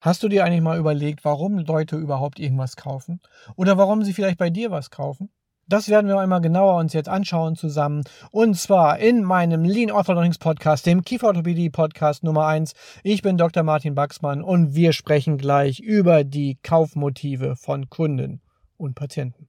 Hast du dir eigentlich mal überlegt, warum Leute überhaupt irgendwas kaufen? Oder warum sie vielleicht bei dir was kaufen? Das werden wir einmal genauer uns jetzt anschauen zusammen. Und zwar in meinem Lean Orthodontics Podcast, dem Kieferorthopädie Podcast Nummer 1. Ich bin Dr. Martin Baxmann und wir sprechen gleich über die Kaufmotive von Kunden und Patienten.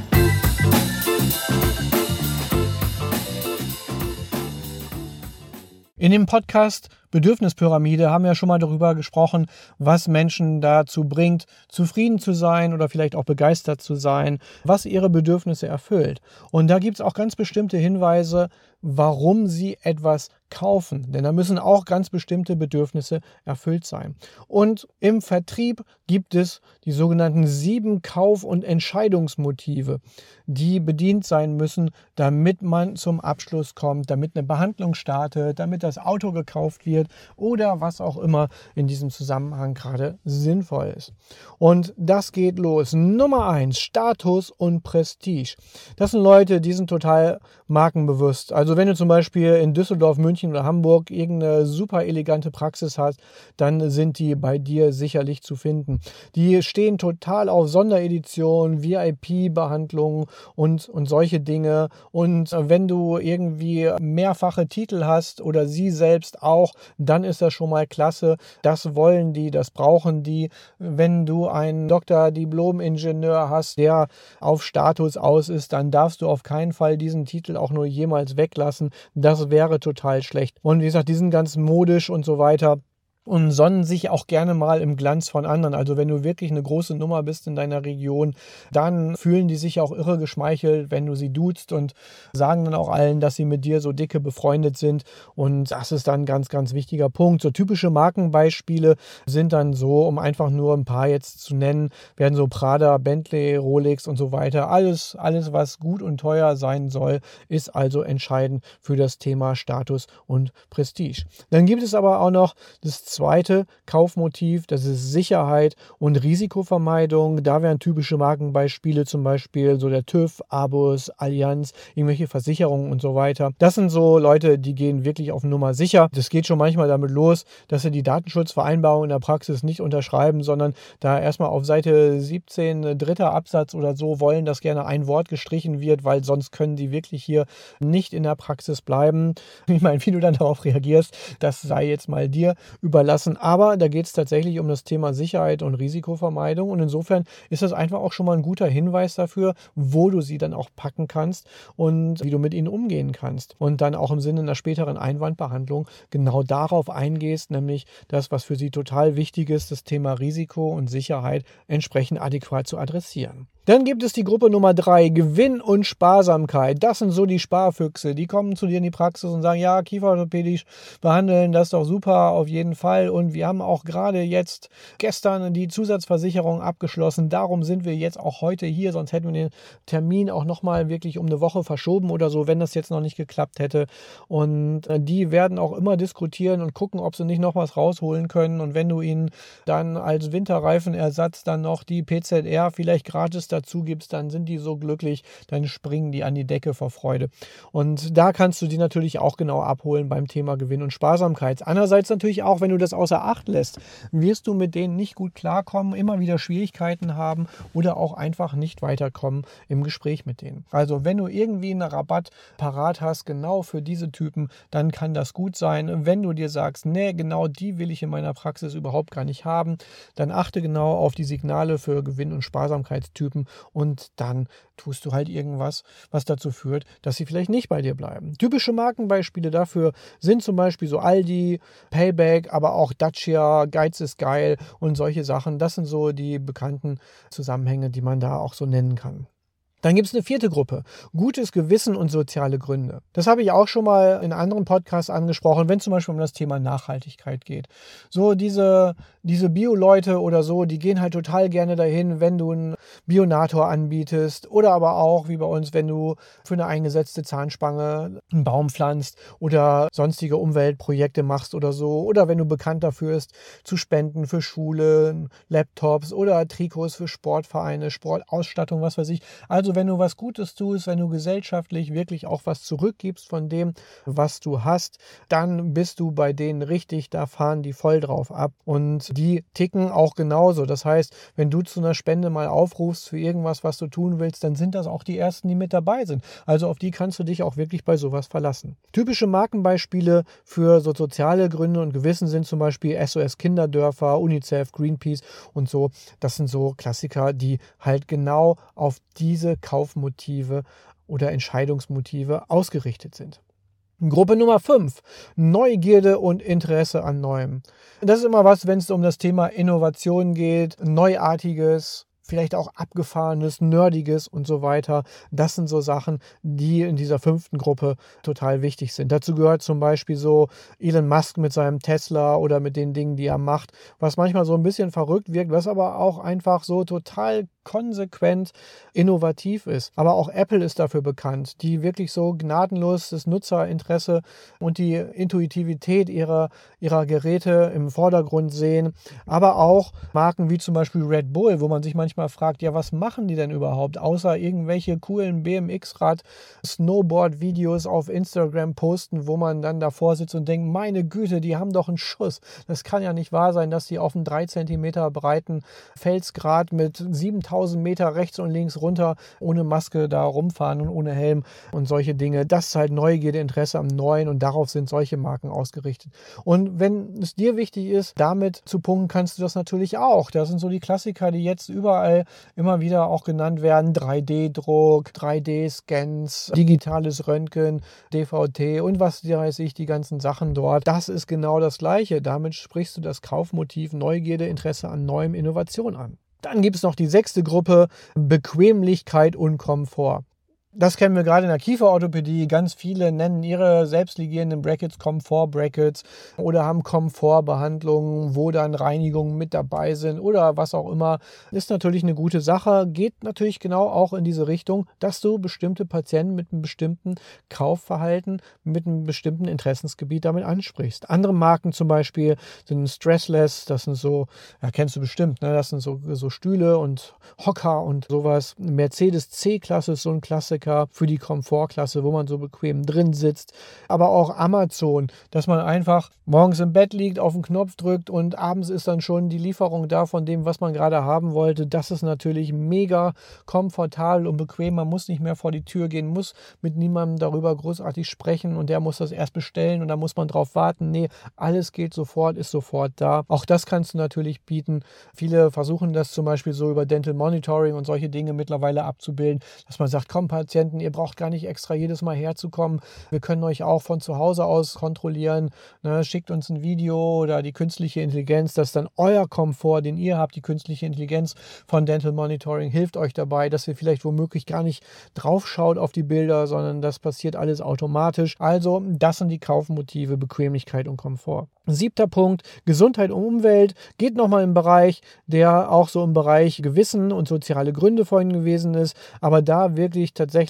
In dem Podcast Bedürfnispyramide haben wir schon mal darüber gesprochen, was Menschen dazu bringt, zufrieden zu sein oder vielleicht auch begeistert zu sein, was ihre Bedürfnisse erfüllt. Und da gibt es auch ganz bestimmte Hinweise, warum sie etwas kaufen. Denn da müssen auch ganz bestimmte Bedürfnisse erfüllt sein. Und im Vertrieb gibt es die sogenannten sieben Kauf- und Entscheidungsmotive, die bedient sein müssen, damit man zum Abschluss kommt, damit eine Behandlung startet, damit das Auto gekauft wird oder was auch immer in diesem Zusammenhang gerade sinnvoll ist. Und das geht los. Nummer eins, Status und Prestige. Das sind Leute, die sind total markenbewusst. Also wenn du zum Beispiel in Düsseldorf, München oder Hamburg irgendeine super elegante Praxis hast, dann sind die bei dir sicherlich zu finden. Die stehen total auf Sonderedition, VIP-Behandlungen und, und solche Dinge. Und wenn du irgendwie mehrfache Titel hast oder sie selbst auch, dann ist das schon mal klasse. Das wollen die, das brauchen die. Wenn du einen Doktor, Diplom-Ingenieur hast, der auf Status aus ist, dann darfst du auf keinen Fall diesen Titel auch nur jemals weglassen. Das wäre total schlecht. Und wie gesagt, die sind ganz modisch und so weiter und sonnen sich auch gerne mal im Glanz von anderen. Also wenn du wirklich eine große Nummer bist in deiner Region, dann fühlen die sich auch irre geschmeichelt, wenn du sie duzt und sagen dann auch allen, dass sie mit dir so dicke befreundet sind. Und das ist dann ein ganz, ganz wichtiger Punkt. So typische Markenbeispiele sind dann so, um einfach nur ein paar jetzt zu nennen, werden so Prada, Bentley, Rolex und so weiter. Alles, alles, was gut und teuer sein soll, ist also entscheidend für das Thema Status und Prestige. Dann gibt es aber auch noch das zweite Kaufmotiv, das ist Sicherheit und Risikovermeidung. Da wären typische Markenbeispiele zum Beispiel so der TÜV, Abus, Allianz, irgendwelche Versicherungen und so weiter. Das sind so Leute, die gehen wirklich auf Nummer sicher. Das geht schon manchmal damit los, dass sie die Datenschutzvereinbarung in der Praxis nicht unterschreiben, sondern da erstmal auf Seite 17, dritter Absatz oder so wollen, dass gerne ein Wort gestrichen wird, weil sonst können die wirklich hier nicht in der Praxis bleiben. Ich meine, wie du dann darauf reagierst, das sei jetzt mal dir über überlassen. Aber da geht es tatsächlich um das Thema Sicherheit und Risikovermeidung. Und insofern ist das einfach auch schon mal ein guter Hinweis dafür, wo du sie dann auch packen kannst und wie du mit ihnen umgehen kannst. Und dann auch im Sinne einer späteren Einwandbehandlung genau darauf eingehst, nämlich das, was für sie total wichtig ist, das Thema Risiko und Sicherheit entsprechend adäquat zu adressieren. Dann gibt es die Gruppe Nummer drei, Gewinn und Sparsamkeit. Das sind so die Sparfüchse. Die kommen zu dir in die Praxis und sagen, ja, Kieferorthopädisch behandeln, das ist doch super, auf jeden Fall. Und wir haben auch gerade jetzt gestern die Zusatzversicherung abgeschlossen. Darum sind wir jetzt auch heute hier, sonst hätten wir den Termin auch nochmal wirklich um eine Woche verschoben oder so, wenn das jetzt noch nicht geklappt hätte. Und äh, die werden auch immer diskutieren und gucken, ob sie nicht noch was rausholen können. Und wenn du ihnen dann als Winterreifenersatz dann noch die PZR vielleicht gratis dazu gibst, dann sind die so glücklich, dann springen die an die Decke vor Freude. Und da kannst du die natürlich auch genau abholen beim Thema Gewinn und Sparsamkeit. Andererseits natürlich auch, wenn du das außer Acht lässt, wirst du mit denen nicht gut klarkommen, immer wieder Schwierigkeiten haben oder auch einfach nicht weiterkommen im Gespräch mit denen. Also wenn du irgendwie einen Rabatt parat hast, genau für diese Typen, dann kann das gut sein. Wenn du dir sagst, nee, genau die will ich in meiner Praxis überhaupt gar nicht haben, dann achte genau auf die Signale für Gewinn- und Sparsamkeitstypen bleiben und dann tust du halt irgendwas, was dazu führt, dass sie vielleicht nicht bei dir bleiben. Typische Markenbeispiele dafür sind zum Beispiel so Aldi, Payback, aber auch Dacia, Geiz ist geil und solche Sachen. Das sind so die bekannten Zusammenhänge, die man da auch so nennen kann. Dann gibt es eine vierte Gruppe, gutes Gewissen und soziale Gründe. Das habe ich auch schon mal in anderen Podcasts angesprochen, wenn zum Beispiel um das Thema Nachhaltigkeit geht. So diese, diese Bio-Leute oder so, die gehen halt total gerne dahin, wenn du einen Bionator anbietest oder aber auch, wie bei uns, wenn du für eine eingesetzte Zahnspange einen Baum pflanzt oder sonstige Umweltprojekte machst oder so oder wenn du bekannt dafür bist, zu spenden für Schulen, Laptops oder Trikots für Sportvereine, Sportausstattung, was weiß ich. Also also wenn du was Gutes tust, wenn du gesellschaftlich wirklich auch was zurückgibst von dem, was du hast, dann bist du bei denen richtig, da fahren die voll drauf ab. Und die ticken auch genauso. Das heißt, wenn du zu einer Spende mal aufrufst für irgendwas, was du tun willst, dann sind das auch die Ersten, die mit dabei sind. Also auf die kannst du dich auch wirklich bei sowas verlassen. Typische Markenbeispiele für so soziale Gründe und Gewissen sind zum Beispiel SOS Kinderdörfer, UNICEF, Greenpeace und so. Das sind so Klassiker, die halt genau auf diese Kaufmotive oder Entscheidungsmotive ausgerichtet sind. Gruppe Nummer 5, Neugierde und Interesse an Neuem. Das ist immer was, wenn es um das Thema Innovation geht, Neuartiges, vielleicht auch abgefahrenes, nerdiges und so weiter. Das sind so Sachen, die in dieser fünften Gruppe total wichtig sind. Dazu gehört zum Beispiel so Elon Musk mit seinem Tesla oder mit den Dingen, die er macht, was manchmal so ein bisschen verrückt wirkt, was aber auch einfach so total konsequent innovativ ist. Aber auch Apple ist dafür bekannt, die wirklich so gnadenlos das Nutzerinteresse und die Intuitivität ihrer, ihrer Geräte im Vordergrund sehen. Aber auch Marken wie zum Beispiel Red Bull, wo man sich manchmal fragt, ja, was machen die denn überhaupt, außer irgendwelche coolen BMX-Rad-Snowboard-Videos auf Instagram posten, wo man dann davor sitzt und denkt, meine Güte, die haben doch einen Schuss. Das kann ja nicht wahr sein, dass die auf einem 3 cm breiten Felsgrat mit 7000 1000 Meter rechts und links runter ohne Maske da rumfahren und ohne Helm und solche Dinge. Das ist halt Neugierde, Interesse am Neuen und darauf sind solche Marken ausgerichtet. Und wenn es dir wichtig ist, damit zu punkten, kannst du das natürlich auch. Das sind so die Klassiker, die jetzt überall immer wieder auch genannt werden. 3D-Druck, 3D-Scans, digitales Röntgen, DVT und was weiß ich, die ganzen Sachen dort. Das ist genau das Gleiche. Damit sprichst du das Kaufmotiv Neugierde, Interesse an neuem Innovation an. Dann gibt es noch die sechste Gruppe, Bequemlichkeit und Komfort. Das kennen wir gerade in der Kieferorthopädie. Ganz viele nennen ihre selbstligierenden Brackets Komfort-Brackets oder haben Komfortbehandlungen, wo dann Reinigungen mit dabei sind oder was auch immer. Ist natürlich eine gute Sache. Geht natürlich genau auch in diese Richtung, dass du bestimmte Patienten mit einem bestimmten Kaufverhalten, mit einem bestimmten Interessensgebiet damit ansprichst. Andere Marken zum Beispiel sind Stressless. Das sind so, ja, kennst du bestimmt, ne? das sind so, so Stühle und Hocker und sowas. Mercedes C-Klasse ist so ein Klassiker. Klassiker für die Komfortklasse, wo man so bequem drin sitzt. Aber auch Amazon, dass man einfach morgens im Bett liegt, auf den Knopf drückt und abends ist dann schon die Lieferung da von dem, was man gerade haben wollte. Das ist natürlich mega komfortabel und bequem. Man muss nicht mehr vor die Tür gehen, muss mit niemandem darüber großartig sprechen und der muss das erst bestellen und da muss man drauf warten. Nee, alles geht sofort, ist sofort da. Auch das kannst du natürlich bieten. Viele versuchen das zum Beispiel so über Dental Monitoring und solche Dinge mittlerweile abzubilden, dass man sagt, komm, Patienten, ihr braucht gar nicht extra jedes Mal herzukommen. Wir können euch auch von zu Hause aus kontrollieren. Ne? Schickt uns ein Video oder die künstliche Intelligenz, das ist dann euer Komfort, den ihr habt. Die künstliche Intelligenz von Dental Monitoring hilft euch dabei, dass ihr vielleicht womöglich gar nicht draufschaut auf die Bilder, sondern das passiert alles automatisch. Also, das sind die Kaufmotive, Bequemlichkeit und Komfort. Siebter Punkt, Gesundheit und Umwelt geht nochmal im Bereich, der auch so im Bereich Gewissen und soziale Gründe vorhin gewesen ist, aber da wirklich tatsächlich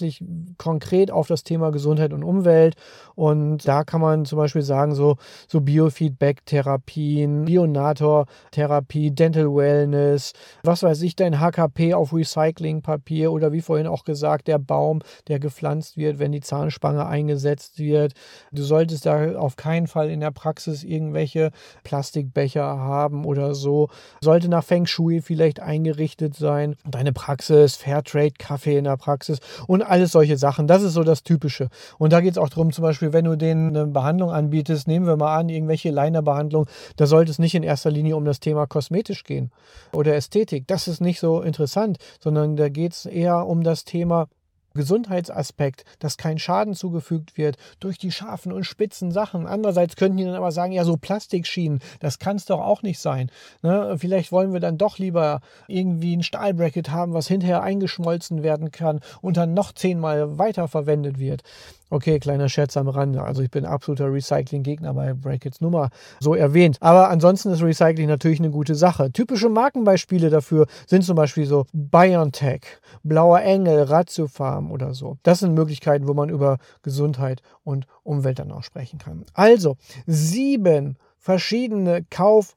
konkret auf das Thema Gesundheit und Umwelt und da kann man zum Beispiel sagen, so, so Biofeedback-Therapien, Bionator-Therapie, Dental Wellness, was weiß ich, dein HKP auf Recyclingpapier oder wie vorhin auch gesagt, der Baum, der gepflanzt wird, wenn die Zahnspange eingesetzt wird. Du solltest da auf keinen Fall in der Praxis irgendwelche Plastikbecher haben oder so. Sollte nach Feng Shui vielleicht eingerichtet sein. Deine Praxis, Fairtrade, Kaffee in der Praxis und alles solche Sachen. Das ist so das Typische. Und da geht es auch darum, zum Beispiel, wenn du denen eine Behandlung anbietest, nehmen wir mal an, irgendwelche Liner-Behandlung, da sollte es nicht in erster Linie um das Thema kosmetisch gehen oder Ästhetik. Das ist nicht so interessant, sondern da geht es eher um das Thema Gesundheitsaspekt, dass kein Schaden zugefügt wird durch die scharfen und spitzen Sachen. Andererseits könnten die dann aber sagen, ja, so Plastikschienen, das kann es doch auch nicht sein. Ne? Vielleicht wollen wir dann doch lieber irgendwie ein Stahlbracket haben, was hinterher eingeschmolzen werden kann und dann noch zehnmal weiterverwendet wird. Okay, kleiner Scherz am Rande. Also ich bin absoluter Recycling-Gegner bei Brackets Nummer so erwähnt. Aber ansonsten ist Recycling natürlich eine gute Sache. Typische Markenbeispiele dafür sind zum Beispiel so BioNTech, Blauer Engel, Ratiofarm oder so. Das sind Möglichkeiten, wo man über Gesundheit und Umwelt dann auch sprechen kann. Also sieben verschiedene Kauf-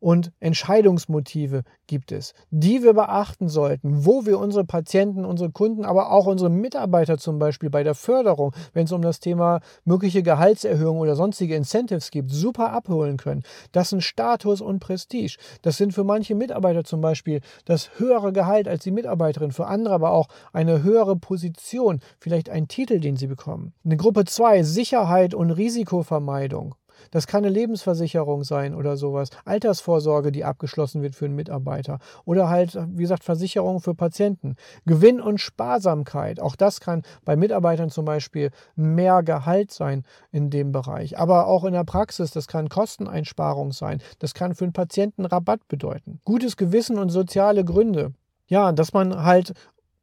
und Entscheidungsmotive gibt es, die wir beachten sollten, wo wir unsere Patienten, unsere Kunden, aber auch unsere Mitarbeiter zum Beispiel bei der Förderung, wenn es um das Thema mögliche Gehaltserhöhung oder sonstige Incentives gibt, super abholen können. Das sind Status und Prestige. Das sind für manche Mitarbeiter zum Beispiel das höhere Gehalt als die Mitarbeiterin, für andere aber auch eine höhere Position, vielleicht ein Titel, den sie bekommen. Eine Gruppe 2, Sicherheit und Risikovermeidung. Das kann eine Lebensversicherung sein oder sowas. Altersvorsorge, die abgeschlossen wird für einen Mitarbeiter. Oder halt, wie gesagt, Versicherung für Patienten. Gewinn und Sparsamkeit. Auch das kann bei Mitarbeitern zum Beispiel mehr Gehalt sein in dem Bereich. Aber auch in der Praxis, das kann Kosteneinsparung sein. Das kann für einen Patienten Rabatt bedeuten. Gutes Gewissen und soziale Gründe. Ja, dass man halt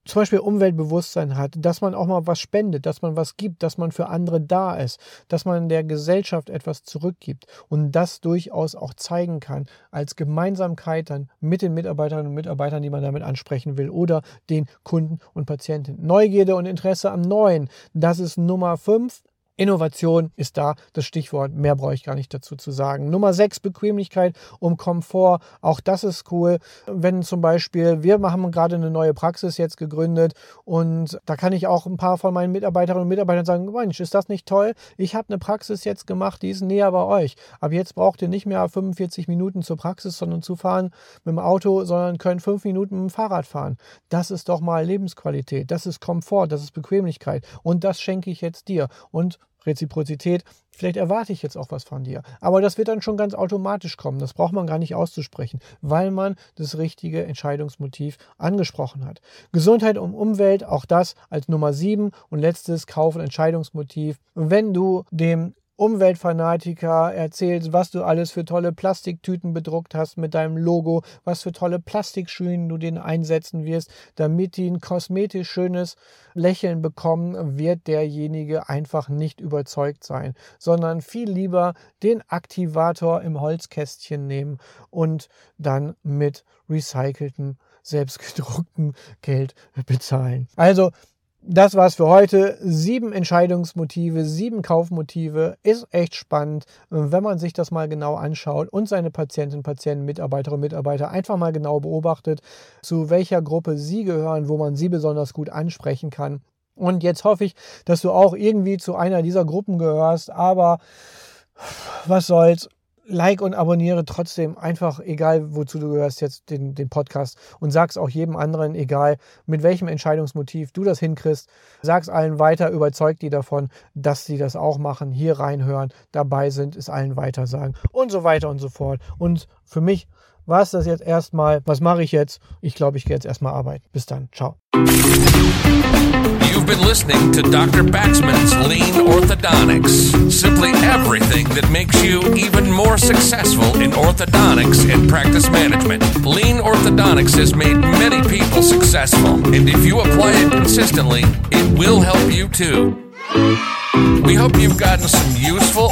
zum Beispiel Umweltbewusstsein hat, dass man auch mal was spendet, dass man was gibt, dass man für andere da ist, dass man der Gesellschaft etwas zurückgibt und das durchaus auch zeigen kann als Gemeinsamkeit dann mit den Mitarbeiterinnen und Mitarbeitern, die man damit ansprechen will oder den Kunden und Patienten. Neugierde und Interesse am Neuen, das ist Nummer fünf. Innovation ist da das Stichwort. Mehr brauche ich gar nicht dazu zu sagen. Nummer 6, Bequemlichkeit und Komfort. Auch das ist cool. Wenn zum Beispiel, wir haben gerade eine neue Praxis jetzt gegründet und da kann ich auch ein paar von meinen Mitarbeiterinnen und Mitarbeitern sagen, Mensch, ist das nicht toll? Ich habe eine Praxis jetzt gemacht, die ist näher bei euch. Aber jetzt braucht ihr nicht mehr 45 Minuten zur Praxis, sondern zu fahren mit dem Auto, sondern könnt fünf Minuten mit dem Fahrrad fahren. Das ist doch mal Lebensqualität. Das ist Komfort, das ist Bequemlichkeit. Und das schenke ich jetzt dir. Und Reziprozität, vielleicht erwarte ich jetzt auch was von dir. Aber das wird dann schon ganz automatisch kommen. Das braucht man gar nicht auszusprechen, weil man das richtige Entscheidungsmotiv angesprochen hat. Gesundheit und Umwelt, auch das als Nummer sieben und letztes Kauf- und Entscheidungsmotiv. Wenn du dem Umweltfanatiker erzählst, was du alles für tolle Plastiktüten bedruckt hast mit deinem Logo, was für tolle Plastikschülen du den einsetzen wirst, damit die ein kosmetisch schönes Lächeln bekommen, wird derjenige einfach nicht überzeugt sein, sondern viel lieber den Aktivator im Holzkästchen nehmen und dann mit recyceltem, selbstgedrucktem Geld bezahlen. Also das war's für heute. Sieben Entscheidungsmotive, sieben Kaufmotive. Ist echt spannend, wenn man sich das mal genau anschaut und seine Patientinnen, Patienten, Mitarbeiterinnen und Mitarbeiter einfach mal genau beobachtet, zu welcher Gruppe sie gehören, wo man sie besonders gut ansprechen kann. Und jetzt hoffe ich, dass du auch irgendwie zu einer dieser Gruppen gehörst. Aber was soll's? Like und abonniere trotzdem einfach, egal wozu du gehörst, jetzt den, den Podcast und sag's auch jedem anderen, egal mit welchem Entscheidungsmotiv du das hinkriegst, sag's allen weiter, überzeug die davon, dass sie das auch machen, hier reinhören, dabei sind, es allen weiter sagen und so weiter und so fort. Und für mich war es das jetzt erstmal. Was mache ich jetzt? Ich glaube, ich gehe jetzt erstmal arbeiten. Bis dann. Ciao. You've been listening to Dr. Baxman's Lean Orthodontics. Simply everything that makes you even more successful in orthodontics and practice management. Lean Orthodontics has made many people successful, and if you apply it consistently, it will help you too. We hope you've gotten some useful